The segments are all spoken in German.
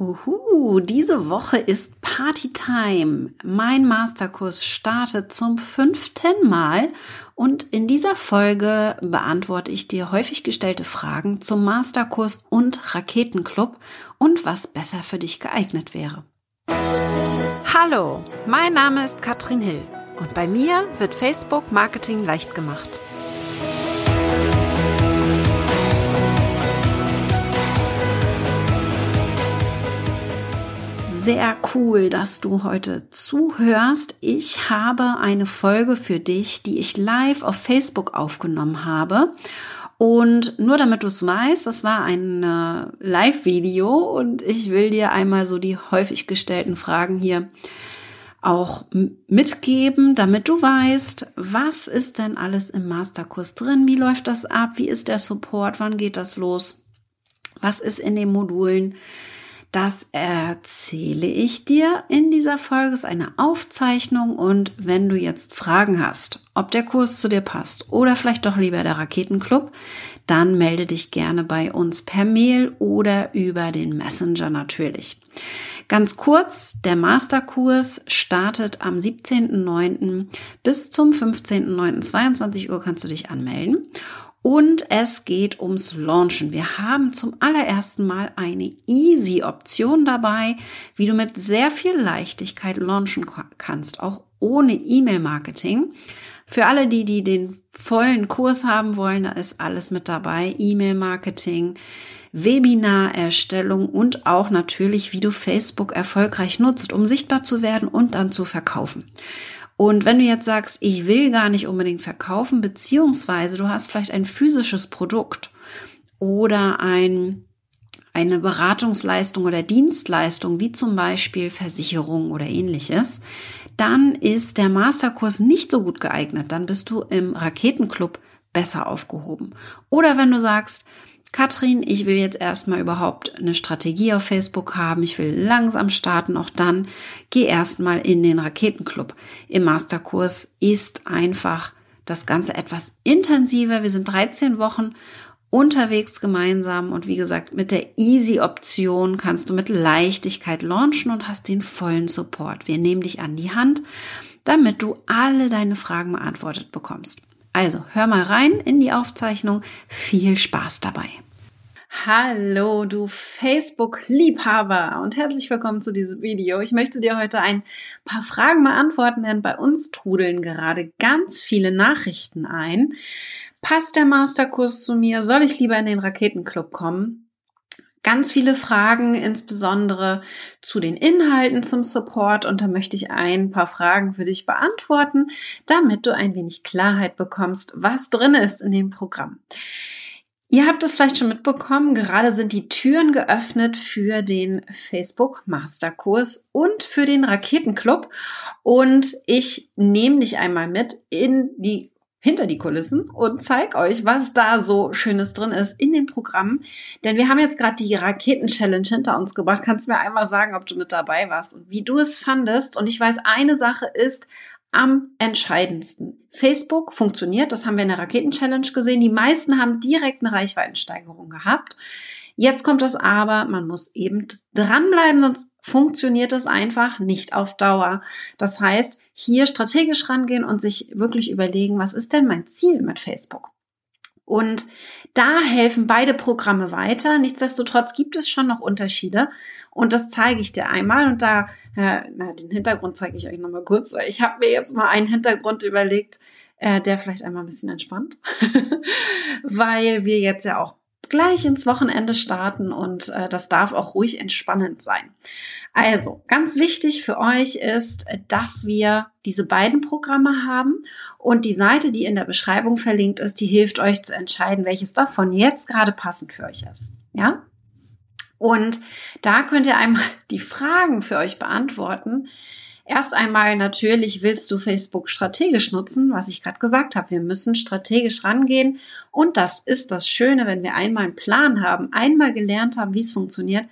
Uhu, diese Woche ist Partytime. Mein Masterkurs startet zum fünften Mal und in dieser Folge beantworte ich dir häufig gestellte Fragen zum Masterkurs und Raketenclub und was besser für dich geeignet wäre. Hallo, mein Name ist Katrin Hill und bei mir wird Facebook Marketing leicht gemacht. Sehr cool, dass du heute zuhörst. Ich habe eine Folge für dich, die ich live auf Facebook aufgenommen habe. Und nur damit du es weißt, das war ein äh, Live-Video und ich will dir einmal so die häufig gestellten Fragen hier auch mitgeben, damit du weißt, was ist denn alles im Masterkurs drin, wie läuft das ab, wie ist der Support, wann geht das los, was ist in den Modulen, das erzähle ich dir in dieser Folge. Es ist eine Aufzeichnung und wenn du jetzt Fragen hast, ob der Kurs zu dir passt oder vielleicht doch lieber der Raketenclub, dann melde dich gerne bei uns per Mail oder über den Messenger natürlich. Ganz kurz, der Masterkurs startet am 17.09. bis zum 15.09. Uhr kannst du dich anmelden. Und es geht ums Launchen. Wir haben zum allerersten Mal eine Easy-Option dabei, wie du mit sehr viel Leichtigkeit launchen kannst, auch ohne E-Mail-Marketing. Für alle, die, die den vollen Kurs haben wollen, da ist alles mit dabei. E-Mail-Marketing, Webinarerstellung und auch natürlich, wie du Facebook erfolgreich nutzt, um sichtbar zu werden und dann zu verkaufen. Und wenn du jetzt sagst, ich will gar nicht unbedingt verkaufen, beziehungsweise du hast vielleicht ein physisches Produkt oder ein, eine Beratungsleistung oder Dienstleistung, wie zum Beispiel Versicherung oder ähnliches, dann ist der Masterkurs nicht so gut geeignet. Dann bist du im Raketenclub besser aufgehoben. Oder wenn du sagst, Katrin, ich will jetzt erstmal überhaupt eine Strategie auf Facebook haben. Ich will langsam starten. Auch dann geh erstmal in den Raketenclub. Im Masterkurs ist einfach das Ganze etwas intensiver. Wir sind 13 Wochen unterwegs gemeinsam und wie gesagt, mit der Easy-Option kannst du mit Leichtigkeit launchen und hast den vollen Support. Wir nehmen dich an die Hand, damit du alle deine Fragen beantwortet bekommst. Also hör mal rein in die Aufzeichnung. Viel Spaß dabei. Hallo, du Facebook-Liebhaber und herzlich willkommen zu diesem Video. Ich möchte dir heute ein paar Fragen beantworten, denn bei uns trudeln gerade ganz viele Nachrichten ein. Passt der Masterkurs zu mir? Soll ich lieber in den Raketenclub kommen? Ganz viele Fragen, insbesondere zu den Inhalten zum Support. Und da möchte ich ein paar Fragen für dich beantworten, damit du ein wenig Klarheit bekommst, was drin ist in dem Programm. Ihr habt es vielleicht schon mitbekommen, gerade sind die Türen geöffnet für den Facebook Masterkurs und für den Raketenclub. Und ich nehme dich einmal mit in die hinter die Kulissen und zeig euch, was da so Schönes drin ist in den Programmen. Denn wir haben jetzt gerade die Raketen-Challenge hinter uns gebracht. Kannst mir einmal sagen, ob du mit dabei warst und wie du es fandest? Und ich weiß, eine Sache ist am entscheidendsten. Facebook funktioniert, das haben wir in der Raketen-Challenge gesehen. Die meisten haben direkt eine Reichweitensteigerung gehabt. Jetzt kommt das aber, man muss eben dranbleiben, sonst funktioniert es einfach nicht auf Dauer. Das heißt, hier strategisch rangehen und sich wirklich überlegen, was ist denn mein Ziel mit Facebook? Und da helfen beide Programme weiter. Nichtsdestotrotz gibt es schon noch Unterschiede. Und das zeige ich dir einmal. Und da, äh, na, den Hintergrund zeige ich euch nochmal kurz, weil ich habe mir jetzt mal einen Hintergrund überlegt, äh, der vielleicht einmal ein bisschen entspannt. weil wir jetzt ja auch gleich ins Wochenende starten und äh, das darf auch ruhig entspannend sein. Also, ganz wichtig für euch ist, dass wir diese beiden Programme haben und die Seite, die in der Beschreibung verlinkt ist, die hilft euch zu entscheiden, welches davon jetzt gerade passend für euch ist. Ja? Und da könnt ihr einmal die Fragen für euch beantworten, Erst einmal natürlich willst du Facebook strategisch nutzen, was ich gerade gesagt habe. Wir müssen strategisch rangehen und das ist das Schöne, wenn wir einmal einen Plan haben, einmal gelernt haben, wie es funktioniert,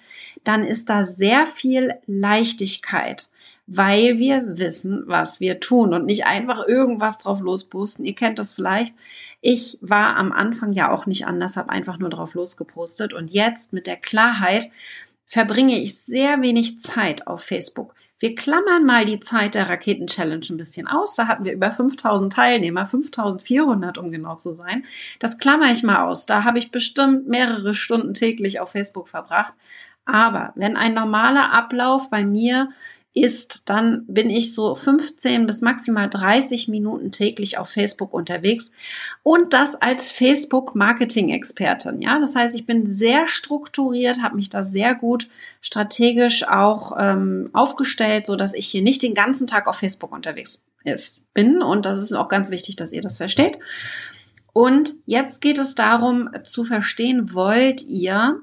dann ist da sehr viel Leichtigkeit, weil wir wissen, was wir tun und nicht einfach irgendwas drauf losposten. Ihr kennt das vielleicht. Ich war am Anfang ja auch nicht anders, habe einfach nur drauf losgepostet und jetzt mit der Klarheit, verbringe ich sehr wenig Zeit auf Facebook. Wir klammern mal die Zeit der Raketen-Challenge ein bisschen aus. Da hatten wir über 5000 Teilnehmer, 5400 um genau zu sein. Das klammer ich mal aus. Da habe ich bestimmt mehrere Stunden täglich auf Facebook verbracht. Aber wenn ein normaler Ablauf bei mir ist, dann bin ich so 15 bis maximal 30 Minuten täglich auf Facebook unterwegs und das als Facebook-Marketing-Expertin. Ja, das heißt, ich bin sehr strukturiert, habe mich da sehr gut strategisch auch ähm, aufgestellt, so dass ich hier nicht den ganzen Tag auf Facebook unterwegs ist, bin und das ist auch ganz wichtig, dass ihr das versteht. Und jetzt geht es darum zu verstehen, wollt ihr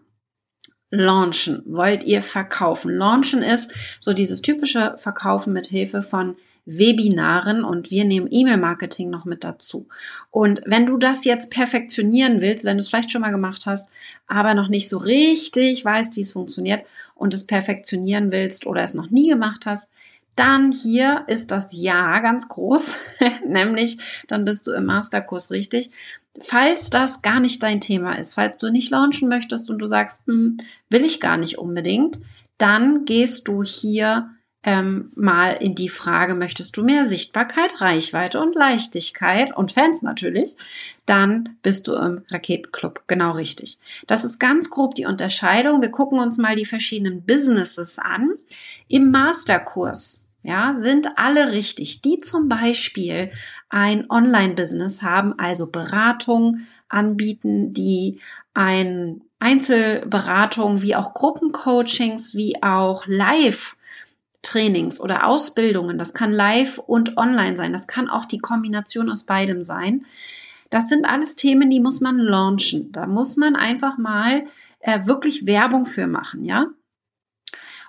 launchen? Wollt ihr verkaufen? Launchen ist so dieses typische Verkaufen mit Hilfe von Webinaren und wir nehmen E-Mail-Marketing noch mit dazu. Und wenn du das jetzt perfektionieren willst, wenn du es vielleicht schon mal gemacht hast, aber noch nicht so richtig weißt, wie es funktioniert und es perfektionieren willst oder es noch nie gemacht hast, dann hier ist das Ja ganz groß, nämlich dann bist du im Masterkurs richtig. Falls das gar nicht dein Thema ist, falls du nicht launchen möchtest und du sagst, hm, will ich gar nicht unbedingt, dann gehst du hier ähm, mal in die Frage, möchtest du mehr Sichtbarkeit, Reichweite und Leichtigkeit und Fans natürlich, dann bist du im Raketenclub genau richtig. Das ist ganz grob die Unterscheidung. Wir gucken uns mal die verschiedenen Businesses an. Im Masterkurs ja, sind alle richtig, die zum Beispiel ein Online-Business haben, also Beratung anbieten, die ein Einzelberatung wie auch Gruppencoachings, wie auch Live Trainings oder Ausbildungen, das kann live und online sein, das kann auch die Kombination aus beidem sein. Das sind alles Themen, die muss man launchen. Da muss man einfach mal äh, wirklich Werbung für machen, ja?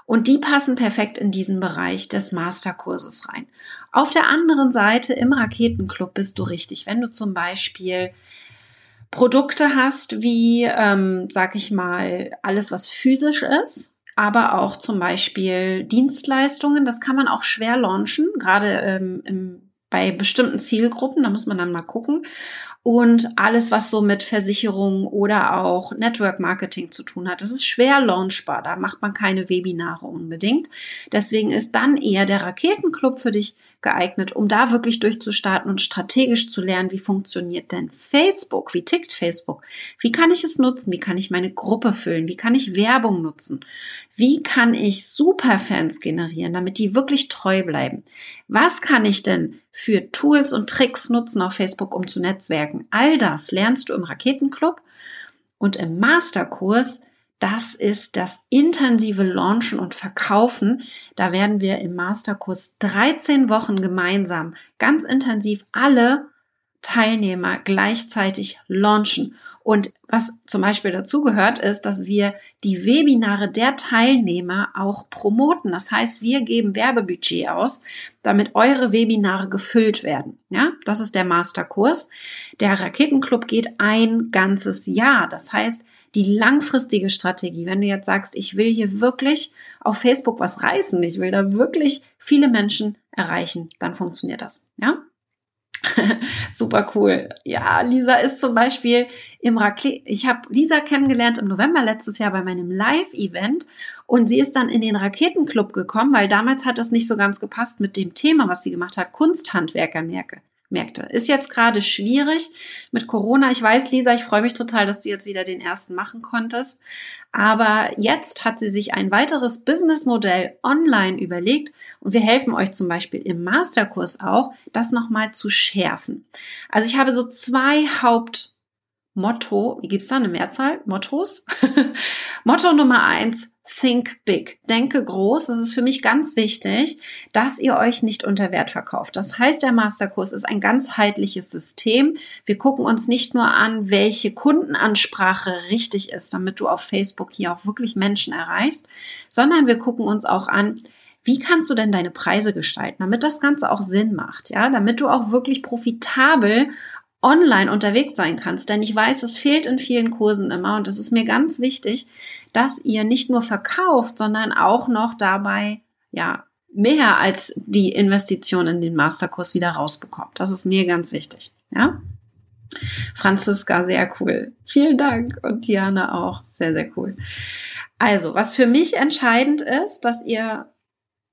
Und die passen perfekt in diesen Bereich des Masterkurses rein. Auf der anderen Seite im Raketenclub bist du richtig. Wenn du zum Beispiel Produkte hast, wie, ähm, sag ich mal, alles, was physisch ist, aber auch zum Beispiel Dienstleistungen, das kann man auch schwer launchen, gerade ähm, im, bei bestimmten Zielgruppen, da muss man dann mal gucken und alles, was so mit Versicherung oder auch Network Marketing zu tun hat. Das ist schwer launchbar. Da macht man keine Webinare unbedingt. Deswegen ist dann eher der Raketenclub für dich geeignet, um da wirklich durchzustarten und strategisch zu lernen, wie funktioniert denn Facebook? Wie tickt Facebook? Wie kann ich es nutzen? Wie kann ich meine Gruppe füllen? Wie kann ich Werbung nutzen? Wie kann ich Superfans generieren, damit die wirklich treu bleiben? Was kann ich denn für Tools und Tricks nutzen auf Facebook, um zu netzwerken? All das lernst du im Raketenclub und im Masterkurs das ist das intensive Launchen und Verkaufen. Da werden wir im Masterkurs 13 Wochen gemeinsam ganz intensiv alle Teilnehmer gleichzeitig launchen. Und was zum Beispiel dazu gehört, ist, dass wir die Webinare der Teilnehmer auch promoten. Das heißt, wir geben Werbebudget aus, damit eure Webinare gefüllt werden. Ja, das ist der Masterkurs. Der Raketenclub geht ein ganzes Jahr. Das heißt, die langfristige Strategie, wenn du jetzt sagst, ich will hier wirklich auf Facebook was reißen, ich will da wirklich viele Menschen erreichen, dann funktioniert das. Ja? Super cool. Ja, Lisa ist zum Beispiel im Rakete. Ich habe Lisa kennengelernt im November letztes Jahr bei meinem Live-Event und sie ist dann in den Raketenclub gekommen, weil damals hat das nicht so ganz gepasst mit dem Thema, was sie gemacht hat, Kunsthandwerkermärkte. Märkte. Ist jetzt gerade schwierig mit Corona. Ich weiß, Lisa, ich freue mich total, dass du jetzt wieder den ersten machen konntest. Aber jetzt hat sie sich ein weiteres Businessmodell online überlegt und wir helfen euch zum Beispiel im Masterkurs auch, das nochmal zu schärfen. Also ich habe so zwei Hauptmotto, wie gibt's da eine Mehrzahl? Mottos? Motto Nummer eins, Think big. Denke groß. Das ist für mich ganz wichtig, dass ihr euch nicht unter Wert verkauft. Das heißt, der Masterkurs ist ein ganzheitliches System. Wir gucken uns nicht nur an, welche Kundenansprache richtig ist, damit du auf Facebook hier auch wirklich Menschen erreichst, sondern wir gucken uns auch an, wie kannst du denn deine Preise gestalten, damit das Ganze auch Sinn macht, ja, damit du auch wirklich profitabel online unterwegs sein kannst. Denn ich weiß, es fehlt in vielen Kursen immer und es ist mir ganz wichtig, dass ihr nicht nur verkauft, sondern auch noch dabei, ja, mehr als die Investition in den Masterkurs wieder rausbekommt. Das ist mir ganz wichtig, ja. Franziska, sehr cool. Vielen Dank. Und Diana auch. Sehr, sehr cool. Also, was für mich entscheidend ist, dass ihr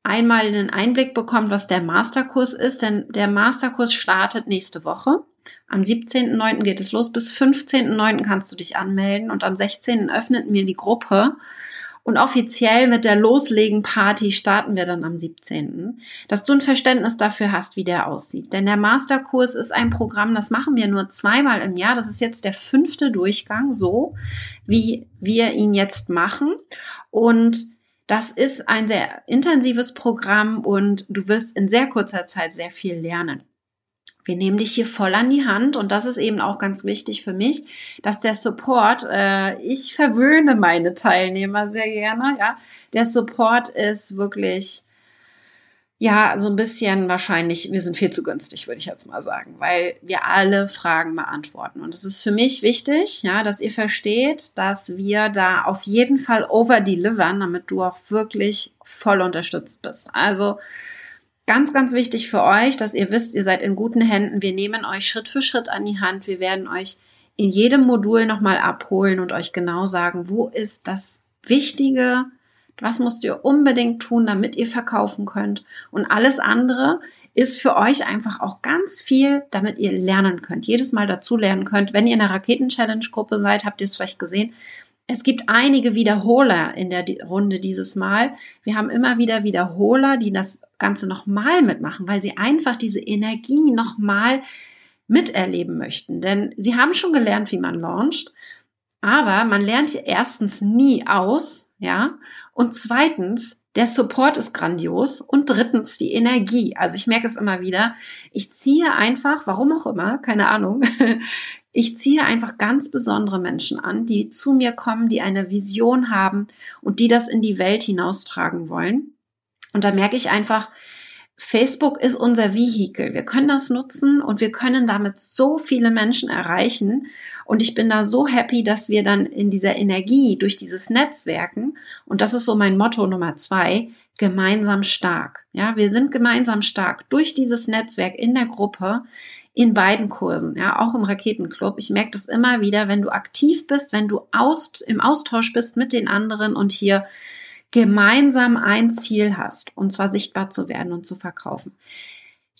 einmal einen Einblick bekommt, was der Masterkurs ist, denn der Masterkurs startet nächste Woche. Am 17.09. geht es los. Bis 15.09. kannst du dich anmelden und am 16. öffnet mir die Gruppe. Und offiziell mit der Loslegen-Party starten wir dann am 17. Dass du ein Verständnis dafür hast, wie der aussieht. Denn der Masterkurs ist ein Programm, das machen wir nur zweimal im Jahr. Das ist jetzt der fünfte Durchgang, so wie wir ihn jetzt machen. Und das ist ein sehr intensives Programm und du wirst in sehr kurzer Zeit sehr viel lernen. Wir nehmen dich hier voll an die Hand und das ist eben auch ganz wichtig für mich, dass der Support, äh, ich verwöhne meine Teilnehmer sehr gerne, ja, der Support ist wirklich, ja, so ein bisschen wahrscheinlich, wir sind viel zu günstig, würde ich jetzt mal sagen, weil wir alle Fragen beantworten. Und es ist für mich wichtig, ja, dass ihr versteht, dass wir da auf jeden Fall overdelivern, damit du auch wirklich voll unterstützt bist. Also, Ganz, ganz wichtig für euch, dass ihr wisst, ihr seid in guten Händen. Wir nehmen euch Schritt für Schritt an die Hand. Wir werden euch in jedem Modul nochmal abholen und euch genau sagen, wo ist das Wichtige, was müsst ihr unbedingt tun, damit ihr verkaufen könnt. Und alles andere ist für euch einfach auch ganz viel, damit ihr lernen könnt, jedes Mal dazu lernen könnt. Wenn ihr in der Raketen-Challenge-Gruppe seid, habt ihr es vielleicht gesehen, es gibt einige Wiederholer in der Runde dieses Mal. Wir haben immer wieder Wiederholer, die das Ganze nochmal mitmachen, weil sie einfach diese Energie nochmal miterleben möchten. Denn sie haben schon gelernt, wie man launcht, aber man lernt erstens nie aus, ja, und zweitens der Support ist grandios und drittens die Energie. Also ich merke es immer wieder. Ich ziehe einfach, warum auch immer, keine Ahnung, ich ziehe einfach ganz besondere Menschen an, die zu mir kommen, die eine Vision haben und die das in die Welt hinaustragen wollen. Und da merke ich einfach, Facebook ist unser Vehikel. Wir können das nutzen und wir können damit so viele Menschen erreichen. Und ich bin da so happy, dass wir dann in dieser Energie durch dieses Netzwerken, und das ist so mein Motto Nummer zwei, gemeinsam stark. Ja, wir sind gemeinsam stark durch dieses Netzwerk in der Gruppe, in beiden Kursen, ja, auch im Raketenclub. Ich merke das immer wieder, wenn du aktiv bist, wenn du aus, im Austausch bist mit den anderen und hier gemeinsam ein Ziel hast, und zwar sichtbar zu werden und zu verkaufen.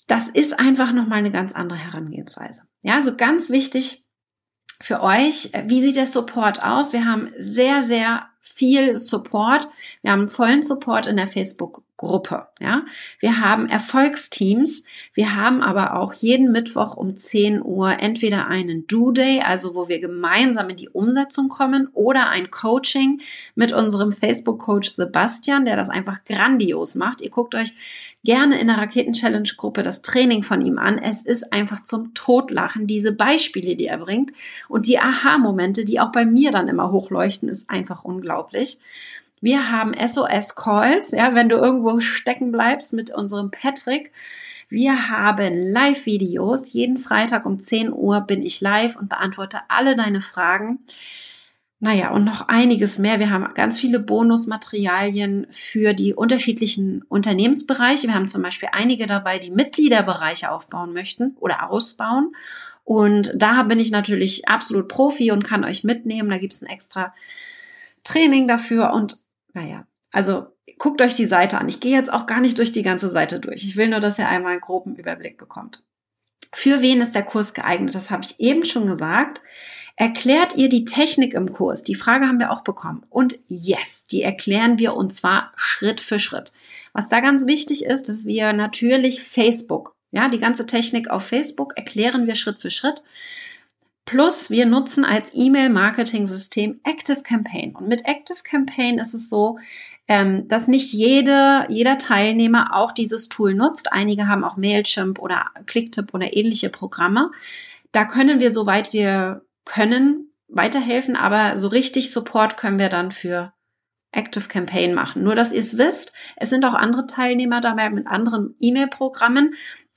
Das ist einfach nochmal eine ganz andere Herangehensweise. Ja, also ganz wichtig für euch, wie sieht der Support aus? Wir haben sehr, sehr viel Support. Wir haben vollen Support in der Facebook-Gruppe. Ja, wir haben Erfolgsteams. Wir haben aber auch jeden Mittwoch um 10 Uhr entweder einen Do-Day, also wo wir gemeinsam in die Umsetzung kommen, oder ein Coaching mit unserem Facebook-Coach Sebastian, der das einfach grandios macht. Ihr guckt euch gerne in der Raketen-Challenge-Gruppe das Training von ihm an. Es ist einfach zum Totlachen. Diese Beispiele, die er bringt und die Aha-Momente, die auch bei mir dann immer hochleuchten, ist einfach unglaublich. Wir haben SOS-Calls, ja, wenn du irgendwo stecken bleibst mit unserem Patrick. Wir haben Live-Videos. Jeden Freitag um 10 Uhr bin ich live und beantworte alle deine Fragen. Naja, und noch einiges mehr. Wir haben ganz viele Bonusmaterialien für die unterschiedlichen Unternehmensbereiche. Wir haben zum Beispiel einige dabei, die Mitgliederbereiche aufbauen möchten oder ausbauen. Und da bin ich natürlich absolut Profi und kann euch mitnehmen. Da gibt es ein extra Training dafür. Und naja, also guckt euch die Seite an. Ich gehe jetzt auch gar nicht durch die ganze Seite durch. Ich will nur, dass ihr einmal einen groben Überblick bekommt. Für wen ist der Kurs geeignet? Das habe ich eben schon gesagt. Erklärt ihr die Technik im Kurs? Die Frage haben wir auch bekommen. Und yes, die erklären wir und zwar Schritt für Schritt. Was da ganz wichtig ist, dass wir natürlich Facebook, ja, die ganze Technik auf Facebook erklären wir Schritt für Schritt. Plus wir nutzen als E-Mail-Marketing-System Active Campaign. Und mit Active Campaign ist es so, ähm, dass nicht jede, jeder Teilnehmer auch dieses Tool nutzt. Einige haben auch Mailchimp oder Clicktip oder ähnliche Programme. Da können wir, soweit wir können weiterhelfen, aber so richtig Support können wir dann für Active Campaign machen. Nur, dass ihr es wisst, es sind auch andere Teilnehmer dabei mit anderen E-Mail-Programmen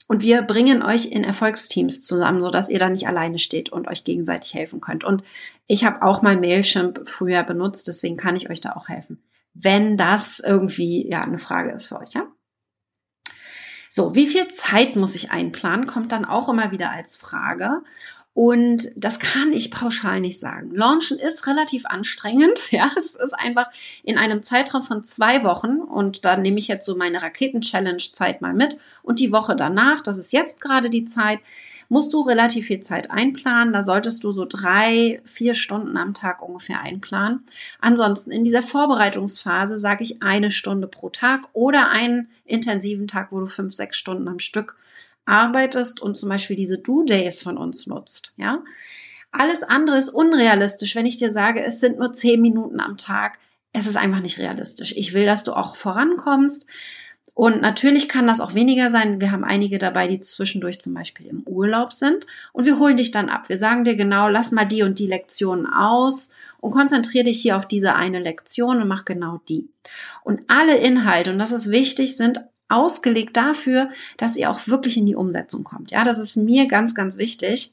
und wir bringen euch in Erfolgsteams zusammen, so dass ihr da nicht alleine steht und euch gegenseitig helfen könnt. Und ich habe auch mal Mailchimp früher benutzt, deswegen kann ich euch da auch helfen, wenn das irgendwie ja eine Frage ist für euch, ja? So, wie viel Zeit muss ich einplanen, kommt dann auch immer wieder als Frage. Und das kann ich pauschal nicht sagen. Launchen ist relativ anstrengend. Ja, es ist einfach in einem Zeitraum von zwei Wochen. Und da nehme ich jetzt so meine Raketen-Challenge-Zeit mal mit. Und die Woche danach, das ist jetzt gerade die Zeit, musst du relativ viel Zeit einplanen. Da solltest du so drei, vier Stunden am Tag ungefähr einplanen. Ansonsten in dieser Vorbereitungsphase sage ich eine Stunde pro Tag oder einen intensiven Tag, wo du fünf, sechs Stunden am Stück arbeitest und zum Beispiel diese Do-Days von uns nutzt, ja. Alles andere ist unrealistisch, wenn ich dir sage, es sind nur zehn Minuten am Tag. Es ist einfach nicht realistisch. Ich will, dass du auch vorankommst. Und natürlich kann das auch weniger sein. Wir haben einige dabei, die zwischendurch zum Beispiel im Urlaub sind. Und wir holen dich dann ab. Wir sagen dir genau, lass mal die und die Lektionen aus und konzentriere dich hier auf diese eine Lektion und mach genau die. Und alle Inhalte, und das ist wichtig, sind ausgelegt dafür, dass ihr auch wirklich in die Umsetzung kommt. Ja, das ist mir ganz, ganz wichtig,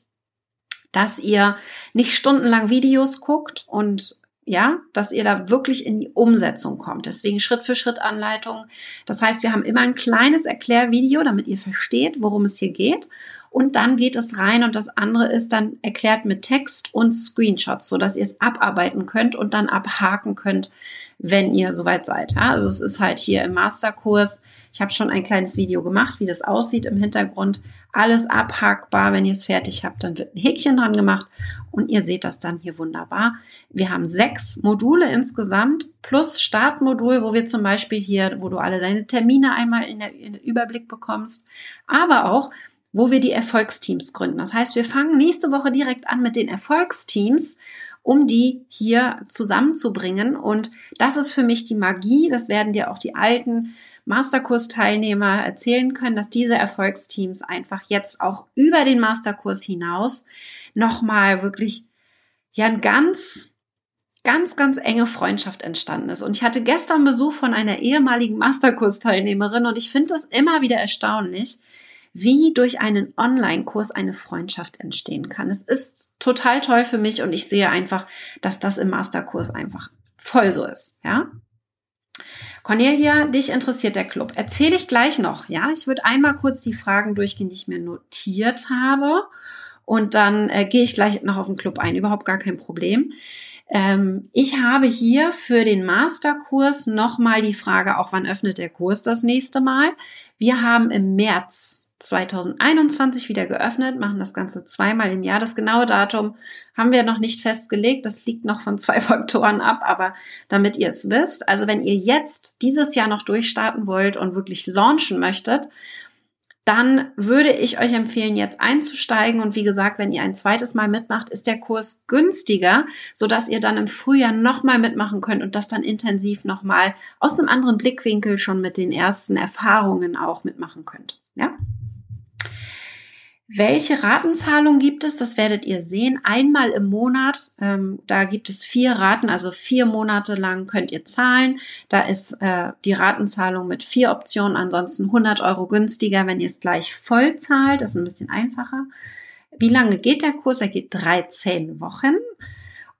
dass ihr nicht stundenlang Videos guckt und ja, dass ihr da wirklich in die Umsetzung kommt. Deswegen Schritt für Schritt Anleitung. Das heißt, wir haben immer ein kleines Erklärvideo, damit ihr versteht, worum es hier geht. Und dann geht es rein und das andere ist dann erklärt mit Text und Screenshots, so dass ihr es abarbeiten könnt und dann abhaken könnt, wenn ihr soweit seid. Also es ist halt hier im Masterkurs ich habe schon ein kleines Video gemacht, wie das aussieht im Hintergrund. Alles abhackbar. Wenn ihr es fertig habt, dann wird ein Häkchen dran gemacht und ihr seht das dann hier wunderbar. Wir haben sechs Module insgesamt plus Startmodul, wo wir zum Beispiel hier, wo du alle deine Termine einmal in den Überblick bekommst, aber auch wo wir die Erfolgsteams gründen. Das heißt, wir fangen nächste Woche direkt an mit den Erfolgsteams um die hier zusammenzubringen. Und das ist für mich die Magie. Das werden dir auch die alten Masterkurs-Teilnehmer erzählen können, dass diese Erfolgsteams einfach jetzt auch über den Masterkurs hinaus nochmal wirklich ja ein ganz ganz, ganz enge Freundschaft entstanden ist. Und ich hatte gestern Besuch von einer ehemaligen Masterkurs-Teilnehmerin und ich finde es immer wieder erstaunlich, wie durch einen Online-Kurs eine Freundschaft entstehen kann. Es ist total toll für mich und ich sehe einfach, dass das im Masterkurs einfach voll so ist, ja. Cornelia, dich interessiert der Club. Erzähle ich gleich noch, ja? Ich würde einmal kurz die Fragen durchgehen, die ich mir notiert habe. Und dann äh, gehe ich gleich noch auf den Club ein. Überhaupt gar kein Problem. Ähm, ich habe hier für den Masterkurs nochmal die Frage, auch wann öffnet der Kurs das nächste Mal? Wir haben im März 2021 wieder geöffnet, machen das Ganze zweimal im Jahr. Das genaue Datum haben wir noch nicht festgelegt. Das liegt noch von zwei Faktoren ab, aber damit ihr es wisst, also wenn ihr jetzt dieses Jahr noch durchstarten wollt und wirklich launchen möchtet, dann würde ich euch empfehlen, jetzt einzusteigen. Und wie gesagt, wenn ihr ein zweites Mal mitmacht, ist der Kurs günstiger, sodass ihr dann im Frühjahr nochmal mitmachen könnt und das dann intensiv nochmal aus einem anderen Blickwinkel schon mit den ersten Erfahrungen auch mitmachen könnt. Ja? Welche Ratenzahlung gibt es? Das werdet ihr sehen. Einmal im Monat. Ähm, da gibt es vier Raten, also vier Monate lang könnt ihr zahlen. Da ist äh, die Ratenzahlung mit vier Optionen, ansonsten 100 Euro günstiger, wenn ihr es gleich voll zahlt. Das ist ein bisschen einfacher. Wie lange geht der Kurs? Er geht 13 Wochen.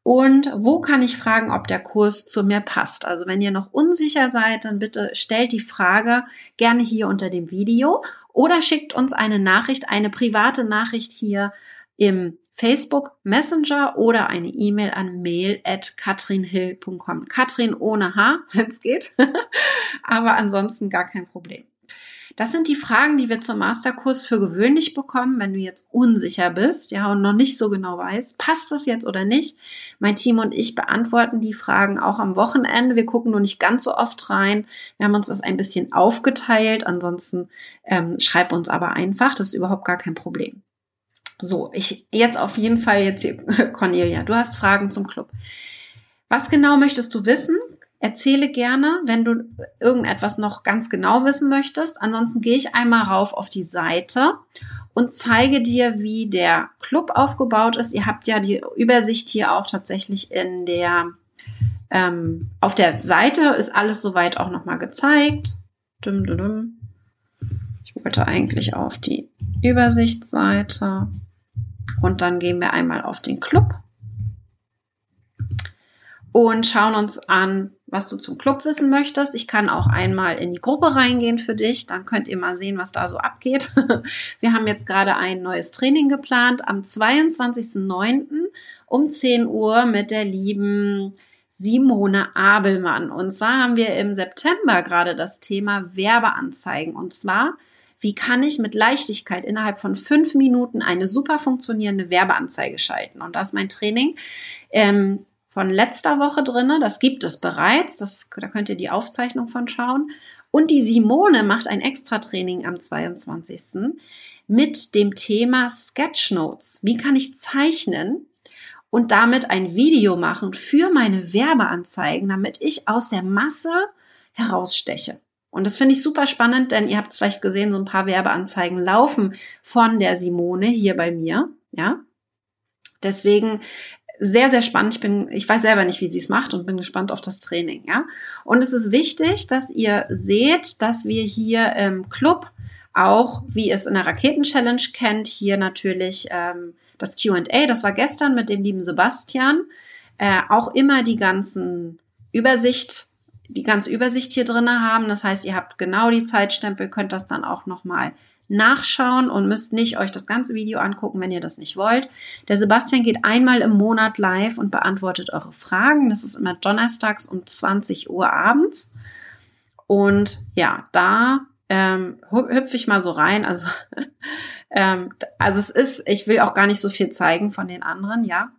Und wo kann ich fragen, ob der Kurs zu mir passt? Also wenn ihr noch unsicher seid, dann bitte stellt die Frage gerne hier unter dem Video oder schickt uns eine Nachricht, eine private Nachricht hier im Facebook Messenger oder eine E-Mail an mail at katrinhill.com. Katrin ohne H, wenn es geht. Aber ansonsten gar kein Problem. Das sind die Fragen, die wir zum Masterkurs für gewöhnlich bekommen, wenn du jetzt unsicher bist, ja, und noch nicht so genau weißt, passt das jetzt oder nicht. Mein Team und ich beantworten die Fragen auch am Wochenende. Wir gucken nur nicht ganz so oft rein. Wir haben uns das ein bisschen aufgeteilt. Ansonsten ähm, schreib uns aber einfach. Das ist überhaupt gar kein Problem. So, ich jetzt auf jeden Fall jetzt hier, Cornelia, du hast Fragen zum Club. Was genau möchtest du wissen? Erzähle gerne, wenn du irgendetwas noch ganz genau wissen möchtest. Ansonsten gehe ich einmal rauf auf die Seite und zeige dir, wie der Club aufgebaut ist. Ihr habt ja die Übersicht hier auch tatsächlich in der ähm, auf der Seite ist alles soweit auch nochmal gezeigt. Dum, dum, dum. Ich wollte eigentlich auf die Übersichtsseite und dann gehen wir einmal auf den Club und schauen uns an, was du zum Club wissen möchtest. Ich kann auch einmal in die Gruppe reingehen für dich. Dann könnt ihr mal sehen, was da so abgeht. Wir haben jetzt gerade ein neues Training geplant am 22.09. um 10 Uhr mit der lieben Simone Abelmann. Und zwar haben wir im September gerade das Thema Werbeanzeigen. Und zwar, wie kann ich mit Leichtigkeit innerhalb von fünf Minuten eine super funktionierende Werbeanzeige schalten? Und das ist mein Training. Ähm, von letzter Woche drinne. Das gibt es bereits. Das, da könnt ihr die Aufzeichnung von schauen. Und die Simone macht ein Extra-Training am 22. mit dem Thema Sketchnotes. Wie kann ich zeichnen und damit ein Video machen für meine Werbeanzeigen, damit ich aus der Masse heraussteche? Und das finde ich super spannend, denn ihr habt es vielleicht gesehen, so ein paar Werbeanzeigen laufen von der Simone hier bei mir. Ja, Deswegen sehr, sehr spannend. Ich bin, ich weiß selber nicht, wie sie es macht und bin gespannt auf das Training, ja. Und es ist wichtig, dass ihr seht, dass wir hier im Club auch, wie es in der Raketen-Challenge kennt, hier natürlich ähm, das Q&A, das war gestern mit dem lieben Sebastian, äh, auch immer die ganzen Übersicht, die ganze Übersicht hier drinne haben. Das heißt, ihr habt genau die Zeitstempel, könnt das dann auch nochmal nachschauen und müsst nicht euch das ganze Video angucken, wenn ihr das nicht wollt. Der Sebastian geht einmal im Monat live und beantwortet eure Fragen. Das ist immer donnerstags um 20 Uhr abends. Und ja, da ähm, hüpfe ich mal so rein. Also, ähm, also es ist, ich will auch gar nicht so viel zeigen von den anderen, ja.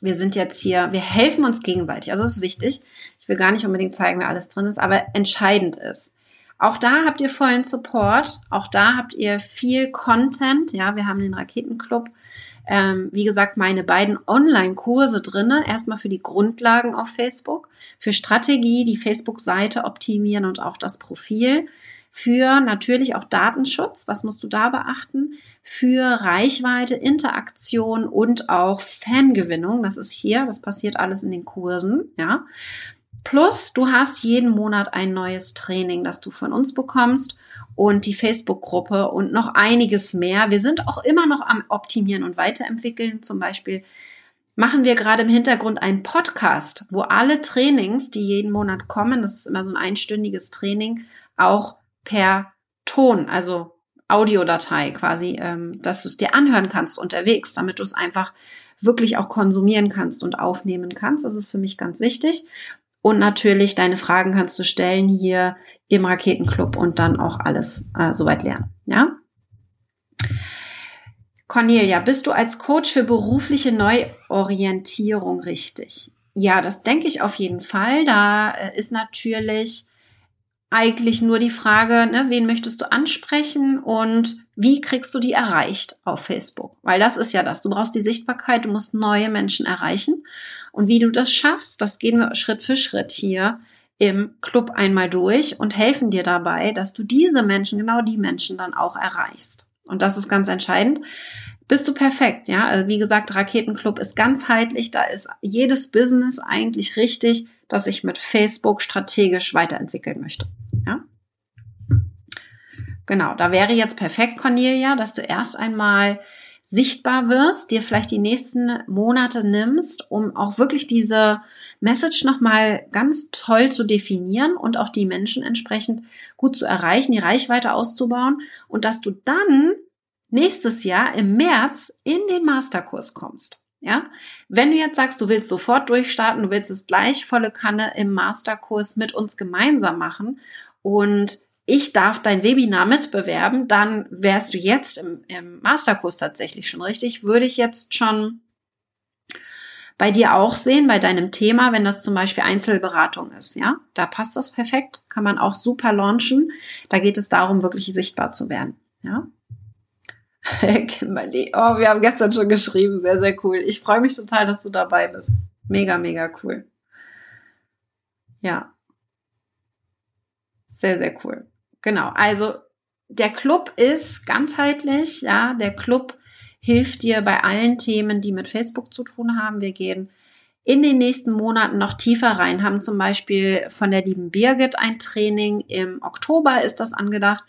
Wir sind jetzt hier, wir helfen uns gegenseitig. Also es ist wichtig. Ich will gar nicht unbedingt zeigen, wer alles drin ist, aber entscheidend ist, auch da habt ihr vollen Support. Auch da habt ihr viel Content. Ja, wir haben den Raketenclub. Ähm, wie gesagt, meine beiden Online-Kurse drinne. Erstmal für die Grundlagen auf Facebook, für Strategie, die Facebook-Seite optimieren und auch das Profil. Für natürlich auch Datenschutz. Was musst du da beachten? Für Reichweite, Interaktion und auch Fangewinnung. Das ist hier. Das passiert alles in den Kursen. Ja. Plus, du hast jeden Monat ein neues Training, das du von uns bekommst und die Facebook-Gruppe und noch einiges mehr. Wir sind auch immer noch am Optimieren und Weiterentwickeln. Zum Beispiel machen wir gerade im Hintergrund einen Podcast, wo alle Trainings, die jeden Monat kommen, das ist immer so ein einstündiges Training, auch per Ton, also Audiodatei quasi, ähm, dass du es dir anhören kannst unterwegs, damit du es einfach wirklich auch konsumieren kannst und aufnehmen kannst. Das ist für mich ganz wichtig. Und natürlich, deine Fragen kannst du stellen hier im Raketenclub und dann auch alles äh, soweit lernen. Ja? Cornelia, bist du als Coach für berufliche Neuorientierung richtig? Ja, das denke ich auf jeden Fall. Da äh, ist natürlich eigentlich nur die Frage, ne, wen möchtest du ansprechen und wie kriegst du die erreicht auf Facebook? Weil das ist ja das. Du brauchst die Sichtbarkeit, du musst neue Menschen erreichen. Und wie du das schaffst, das gehen wir Schritt für Schritt hier im Club einmal durch und helfen dir dabei, dass du diese Menschen, genau die Menschen dann auch erreichst. Und das ist ganz entscheidend. Bist du perfekt, ja? Also wie gesagt, Raketenclub ist ganzheitlich, da ist jedes Business eigentlich richtig das ich mit Facebook strategisch weiterentwickeln möchte. Ja? Genau, da wäre jetzt perfekt, Cornelia, dass du erst einmal sichtbar wirst, dir vielleicht die nächsten Monate nimmst, um auch wirklich diese Message nochmal ganz toll zu definieren und auch die Menschen entsprechend gut zu erreichen, die Reichweite auszubauen und dass du dann nächstes Jahr im März in den Masterkurs kommst. Ja, wenn du jetzt sagst, du willst sofort durchstarten, du willst es gleich volle Kanne im Masterkurs mit uns gemeinsam machen und ich darf dein Webinar mitbewerben, dann wärst du jetzt im, im Masterkurs tatsächlich schon richtig. Würde ich jetzt schon bei dir auch sehen, bei deinem Thema, wenn das zum Beispiel Einzelberatung ist, ja, da passt das perfekt, kann man auch super launchen. Da geht es darum, wirklich sichtbar zu werden, ja. Kimberly. Oh, wir haben gestern schon geschrieben. Sehr, sehr cool. Ich freue mich total, dass du dabei bist. Mega, mega cool. Ja. Sehr, sehr cool. Genau. Also, der Club ist ganzheitlich. Ja, der Club hilft dir bei allen Themen, die mit Facebook zu tun haben. Wir gehen in den nächsten Monaten noch tiefer rein, haben zum Beispiel von der lieben Birgit ein Training. Im Oktober ist das angedacht,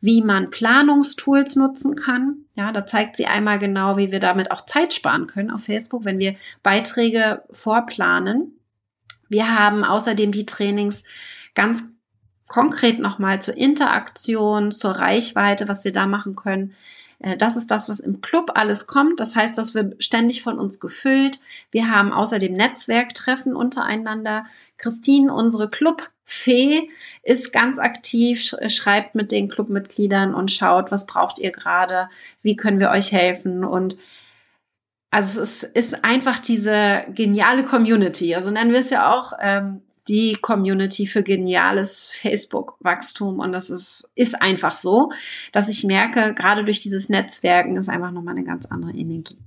wie man Planungstools nutzen kann. Ja, da zeigt sie einmal genau, wie wir damit auch Zeit sparen können auf Facebook, wenn wir Beiträge vorplanen. Wir haben außerdem die Trainings ganz konkret nochmal zur Interaktion, zur Reichweite, was wir da machen können. Äh, das ist das, was im Club alles kommt. Das heißt, das wird ständig von uns gefüllt. Wir haben außerdem Netzwerktreffen untereinander. Christine, unsere Clubfee, ist ganz aktiv, schreibt mit den Clubmitgliedern und schaut, was braucht ihr gerade, wie können wir euch helfen und also es ist einfach diese geniale Community. Also nennen wir es ja auch ähm, die Community für geniales Facebook-Wachstum. Und das ist, ist einfach so, dass ich merke, gerade durch dieses Netzwerken ist einfach nochmal eine ganz andere Energie.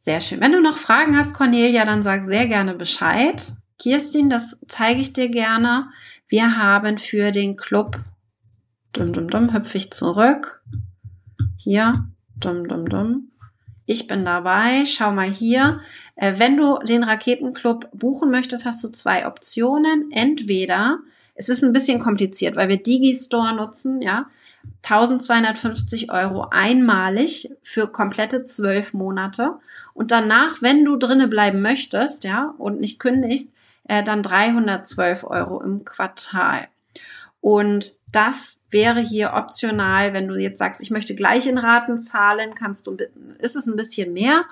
Sehr schön. Wenn du noch Fragen hast, Cornelia, dann sag sehr gerne Bescheid. Kirstin, das zeige ich dir gerne. Wir haben für den Club, dumm, dumm, dumm, hüpfe ich zurück. Hier, dumm, dumm, dumm. Ich bin dabei. Schau mal hier. Äh, wenn du den Raketenclub buchen möchtest, hast du zwei Optionen. Entweder, es ist ein bisschen kompliziert, weil wir Digistore nutzen, ja. 1250 Euro einmalig für komplette zwölf Monate. Und danach, wenn du drinne bleiben möchtest, ja, und nicht kündigst, äh, dann 312 Euro im Quartal. Und das wäre hier optional, wenn du jetzt sagst, ich möchte gleich in Raten zahlen, kannst du, ist es ein bisschen mehr,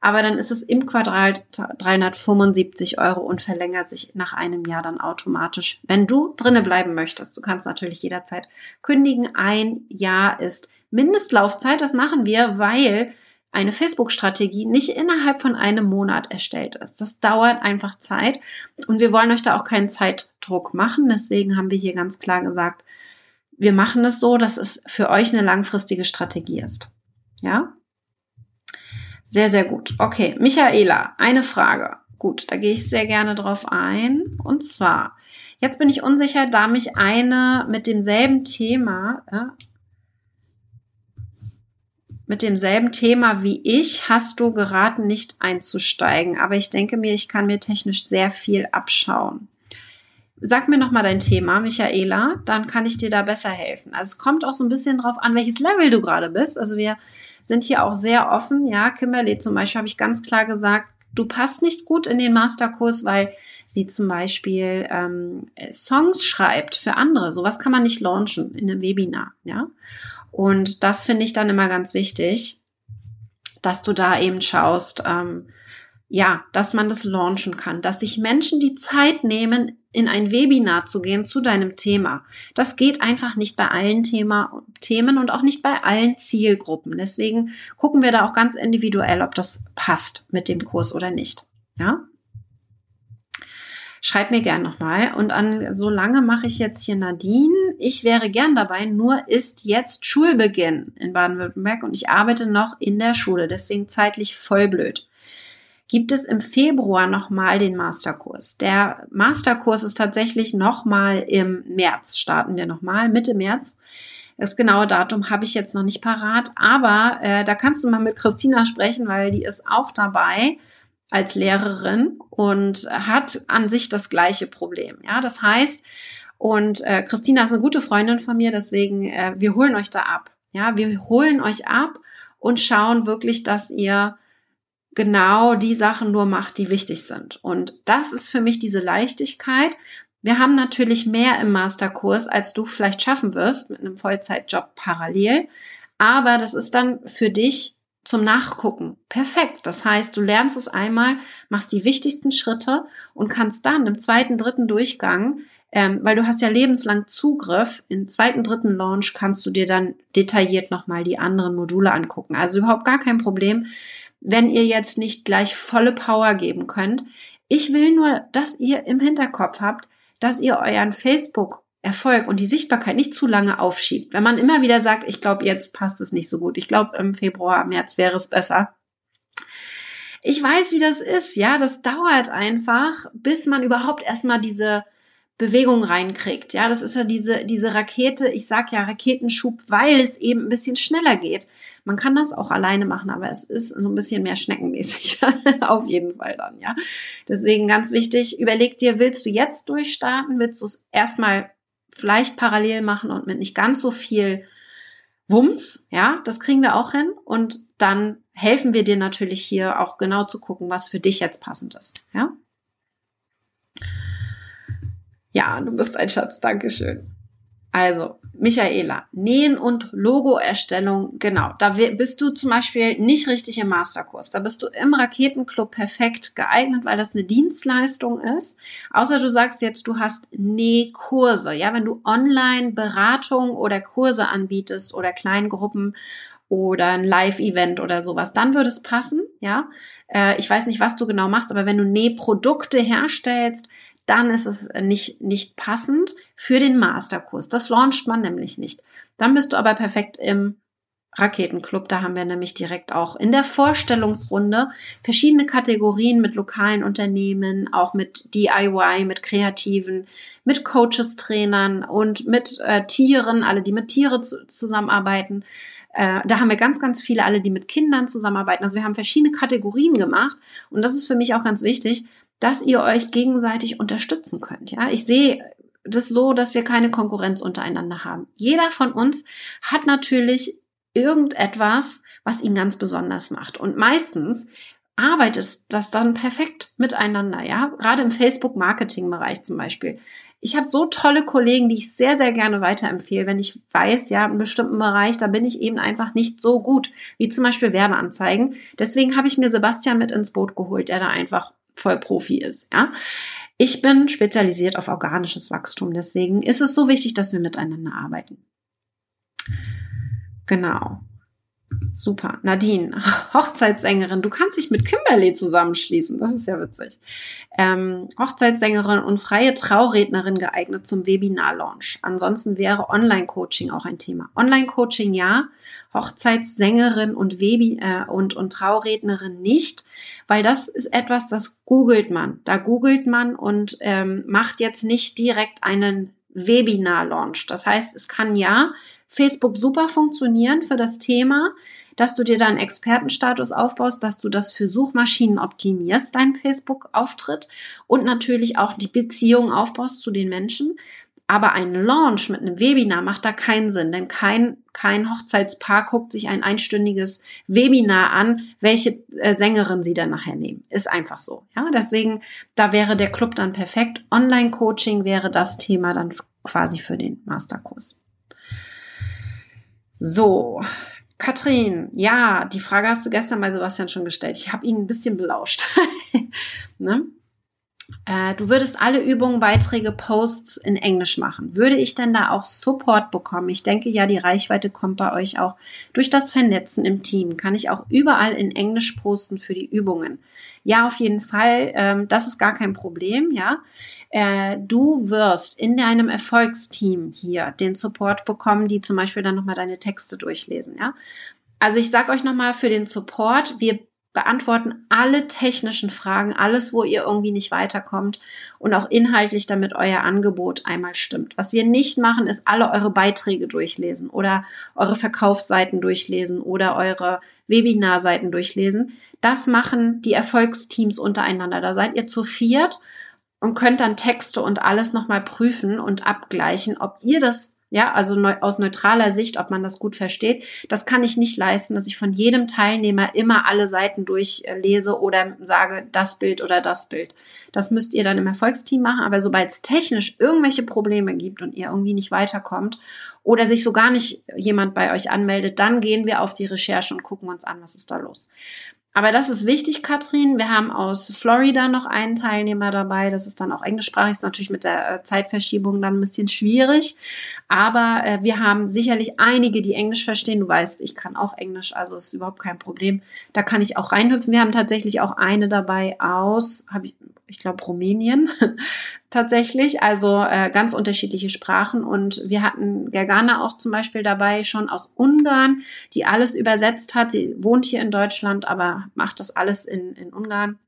aber dann ist es im Quadrat 375 Euro und verlängert sich nach einem Jahr dann automatisch, wenn du drinne bleiben möchtest. Du kannst natürlich jederzeit kündigen. Ein Jahr ist Mindestlaufzeit. Das machen wir, weil eine Facebook-Strategie nicht innerhalb von einem Monat erstellt ist. Das dauert einfach Zeit und wir wollen euch da auch keinen Zeitdruck machen. Deswegen haben wir hier ganz klar gesagt, wir machen es so, dass es für euch eine langfristige Strategie ist. Ja? Sehr, sehr gut. Okay, Michaela, eine Frage. Gut, da gehe ich sehr gerne drauf ein. Und zwar, jetzt bin ich unsicher, da mich eine mit demselben Thema, äh, mit demselben Thema wie ich hast du geraten, nicht einzusteigen. Aber ich denke mir, ich kann mir technisch sehr viel abschauen. Sag mir nochmal dein Thema, Michaela, dann kann ich dir da besser helfen. Also es kommt auch so ein bisschen drauf an, welches Level du gerade bist. Also wir sind hier auch sehr offen. Ja, Kimberly zum Beispiel habe ich ganz klar gesagt, du passt nicht gut in den Masterkurs, weil sie zum Beispiel ähm, Songs schreibt für andere. Sowas kann man nicht launchen in einem Webinar. Ja, und das finde ich dann immer ganz wichtig, dass du da eben schaust, ähm, ja, dass man das launchen kann, dass sich Menschen die Zeit nehmen, in ein Webinar zu gehen zu deinem Thema. Das geht einfach nicht bei allen Thema, Themen und auch nicht bei allen Zielgruppen. Deswegen gucken wir da auch ganz individuell, ob das passt mit dem Kurs oder nicht. Ja? Schreib mir gern nochmal. Und an so lange mache ich jetzt hier Nadine. Ich wäre gern dabei, nur ist jetzt Schulbeginn in Baden-Württemberg und ich arbeite noch in der Schule, deswegen zeitlich voll blöd. Gibt es im Februar nochmal den Masterkurs? Der Masterkurs ist tatsächlich nochmal im März, starten wir nochmal, Mitte März. Das genaue Datum habe ich jetzt noch nicht parat, aber äh, da kannst du mal mit Christina sprechen, weil die ist auch dabei als Lehrerin und hat an sich das gleiche Problem. Ja, das heißt, und äh, Christina ist eine gute Freundin von mir, deswegen äh, wir holen euch da ab. Ja, wir holen euch ab und schauen wirklich, dass ihr genau die Sachen nur macht, die wichtig sind. Und das ist für mich diese Leichtigkeit. Wir haben natürlich mehr im Masterkurs, als du vielleicht schaffen wirst mit einem Vollzeitjob parallel. Aber das ist dann für dich zum Nachgucken. Perfekt. Das heißt, du lernst es einmal, machst die wichtigsten Schritte und kannst dann im zweiten, dritten Durchgang, ähm, weil du hast ja lebenslang Zugriff, im zweiten, dritten Launch kannst du dir dann detailliert nochmal die anderen Module angucken. Also überhaupt gar kein Problem, wenn ihr jetzt nicht gleich volle Power geben könnt. Ich will nur, dass ihr im Hinterkopf habt, dass ihr euren Facebook Erfolg und die Sichtbarkeit nicht zu lange aufschiebt. Wenn man immer wieder sagt, ich glaube, jetzt passt es nicht so gut. Ich glaube, im Februar, März wäre es besser. Ich weiß, wie das ist. Ja, das dauert einfach, bis man überhaupt erstmal diese Bewegung reinkriegt. Ja, das ist ja diese, diese Rakete. Ich sag ja Raketenschub, weil es eben ein bisschen schneller geht. Man kann das auch alleine machen, aber es ist so ein bisschen mehr schneckenmäßig. Auf jeden Fall dann, ja. Deswegen ganz wichtig, überleg dir, willst du jetzt durchstarten? Willst du es erstmal vielleicht parallel machen und mit nicht ganz so viel Wumms, ja, das kriegen wir auch hin und dann helfen wir dir natürlich hier auch genau zu gucken, was für dich jetzt passend ist, ja. Ja, du bist ein Schatz. Dankeschön. Also, Michaela, Nähen und Logoerstellung, genau. Da bist du zum Beispiel nicht richtig im Masterkurs. Da bist du im Raketenclub perfekt geeignet, weil das eine Dienstleistung ist. Außer du sagst jetzt, du hast Nähkurse. Ja, wenn du online Beratung oder Kurse anbietest oder Kleingruppen oder ein Live-Event oder sowas, dann würde es passen, ja. Äh, ich weiß nicht, was du genau machst, aber wenn du Nähprodukte herstellst, dann ist es nicht, nicht passend für den Masterkurs. Das launcht man nämlich nicht. Dann bist du aber perfekt im Raketenclub. Da haben wir nämlich direkt auch in der Vorstellungsrunde verschiedene Kategorien mit lokalen Unternehmen, auch mit DIY, mit Kreativen, mit Coaches, Trainern und mit äh, Tieren, alle, die mit Tieren zusammenarbeiten. Äh, da haben wir ganz, ganz viele, alle, die mit Kindern zusammenarbeiten. Also wir haben verschiedene Kategorien gemacht. Und das ist für mich auch ganz wichtig, dass ihr euch gegenseitig unterstützen könnt. Ja, ich sehe das so, dass wir keine Konkurrenz untereinander haben. Jeder von uns hat natürlich irgendetwas, was ihn ganz besonders macht. Und meistens arbeitet das dann perfekt miteinander, ja. Gerade im Facebook-Marketing-Bereich zum Beispiel. Ich habe so tolle Kollegen, die ich sehr, sehr gerne weiterempfehle, wenn ich weiß, ja, in einem bestimmten Bereich, da bin ich eben einfach nicht so gut, wie zum Beispiel Werbeanzeigen. Deswegen habe ich mir Sebastian mit ins Boot geholt, der da einfach voll Profi ist, ja. Ich bin spezialisiert auf organisches Wachstum, deswegen ist es so wichtig, dass wir miteinander arbeiten. Genau. Super. Nadine, Hochzeitssängerin. Du kannst dich mit Kimberly zusammenschließen. Das ist ja witzig. Ähm, Hochzeitssängerin und freie Traurednerin geeignet zum Webinar-Launch. Ansonsten wäre Online-Coaching auch ein Thema. Online-Coaching ja, Hochzeitssängerin und, Webi äh, und, und Traurednerin nicht, weil das ist etwas, das googelt man. Da googelt man und ähm, macht jetzt nicht direkt einen Webinar-Launch. Das heißt, es kann ja Facebook super funktionieren für das Thema, dass du dir deinen Expertenstatus aufbaust, dass du das für Suchmaschinen optimierst, dein Facebook-Auftritt und natürlich auch die Beziehung aufbaust zu den Menschen. Aber ein Launch mit einem Webinar macht da keinen Sinn, denn kein, kein Hochzeitspaar guckt sich ein einstündiges Webinar an, welche äh, Sängerin sie dann nachher nehmen. Ist einfach so. Ja, deswegen, da wäre der Club dann perfekt. Online-Coaching wäre das Thema dann quasi für den Masterkurs. So, Katrin, ja, die Frage hast du gestern bei Sebastian schon gestellt. Ich habe ihn ein bisschen belauscht. ne? Äh, du würdest alle Übungen, Beiträge, Posts in Englisch machen. Würde ich denn da auch Support bekommen? Ich denke ja, die Reichweite kommt bei euch auch durch das Vernetzen im Team. Kann ich auch überall in Englisch posten für die Übungen? Ja, auf jeden Fall. Ähm, das ist gar kein Problem, ja. Äh, du wirst in deinem Erfolgsteam hier den Support bekommen, die zum Beispiel dann nochmal deine Texte durchlesen, ja. Also ich sage euch nochmal für den Support, wir beantworten alle technischen Fragen, alles, wo ihr irgendwie nicht weiterkommt und auch inhaltlich, damit euer Angebot einmal stimmt. Was wir nicht machen, ist alle eure Beiträge durchlesen oder eure Verkaufsseiten durchlesen oder eure Webinarseiten durchlesen. Das machen die Erfolgsteams untereinander. Da seid ihr zu viert und könnt dann Texte und alles nochmal prüfen und abgleichen, ob ihr das ja, also neu, aus neutraler Sicht, ob man das gut versteht. Das kann ich nicht leisten, dass ich von jedem Teilnehmer immer alle Seiten durchlese oder sage, das Bild oder das Bild. Das müsst ihr dann im Erfolgsteam machen. Aber sobald es technisch irgendwelche Probleme gibt und ihr irgendwie nicht weiterkommt oder sich so gar nicht jemand bei euch anmeldet, dann gehen wir auf die Recherche und gucken uns an, was ist da los. Aber das ist wichtig, Katrin. Wir haben aus Florida noch einen Teilnehmer dabei. Das ist dann auch englischsprachig, ist natürlich mit der äh, Zeitverschiebung dann ein bisschen schwierig. Aber äh, wir haben sicherlich einige, die Englisch verstehen. Du weißt, ich kann auch Englisch, also ist überhaupt kein Problem. Da kann ich auch reinhüpfen. Wir haben tatsächlich auch eine dabei aus, habe ich, ich glaube, Rumänien tatsächlich. Also äh, ganz unterschiedliche Sprachen. Und wir hatten Gergana auch zum Beispiel dabei, schon aus Ungarn, die alles übersetzt hat. Sie wohnt hier in Deutschland, aber macht das alles in, in Ungarn.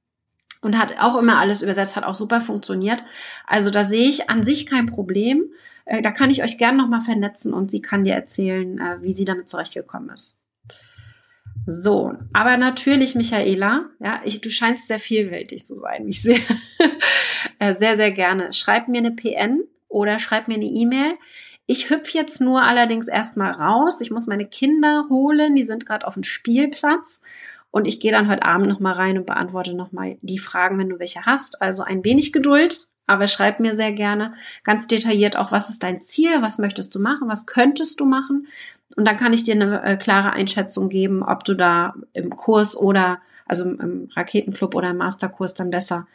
Und hat auch immer alles übersetzt, hat auch super funktioniert. Also da sehe ich an sich kein Problem. Äh, da kann ich euch gerne nochmal vernetzen und sie kann dir erzählen, äh, wie sie damit zurechtgekommen ist. So, aber natürlich, Michaela, ja, ich, du scheinst sehr vielfältig zu sein. Ich sehe äh, sehr, sehr gerne. Schreib mir eine PN oder schreib mir eine E-Mail. Ich hüpfe jetzt nur allerdings erstmal raus. Ich muss meine Kinder holen. Die sind gerade auf dem Spielplatz. Und ich gehe dann heute Abend nochmal rein und beantworte nochmal die Fragen, wenn du welche hast. Also ein wenig Geduld. aber schreib mir sehr gerne ganz detailliert auch, was ist dein Ziel, was möchtest du machen, was könntest du machen. Und dann kann ich dir eine äh, klare Einschätzung geben, ob du da im Kurs oder, also im Raketenclub oder im Masterkurs dann besser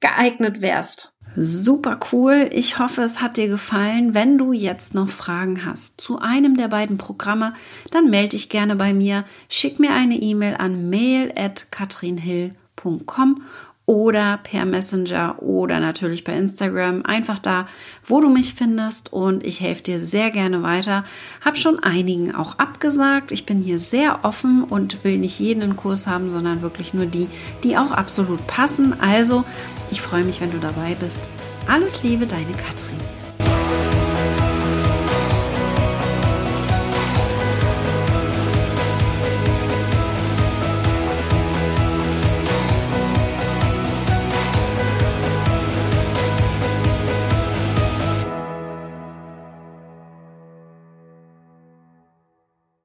geeignet wärst. Super cool. Ich hoffe, es hat dir gefallen. Wenn du jetzt noch Fragen hast zu einem der beiden Programme, dann melde dich gerne bei mir. Schick mir eine E-Mail an mail@katrinhill.com oder per Messenger oder natürlich bei Instagram. Einfach da, wo du mich findest und ich helfe dir sehr gerne weiter. Hab schon einigen auch abgesagt. Ich bin hier sehr offen und will nicht jeden in Kurs haben, sondern wirklich nur die, die auch absolut passen. Also, ich freue mich, wenn du dabei bist. Alles Liebe, deine Katrin.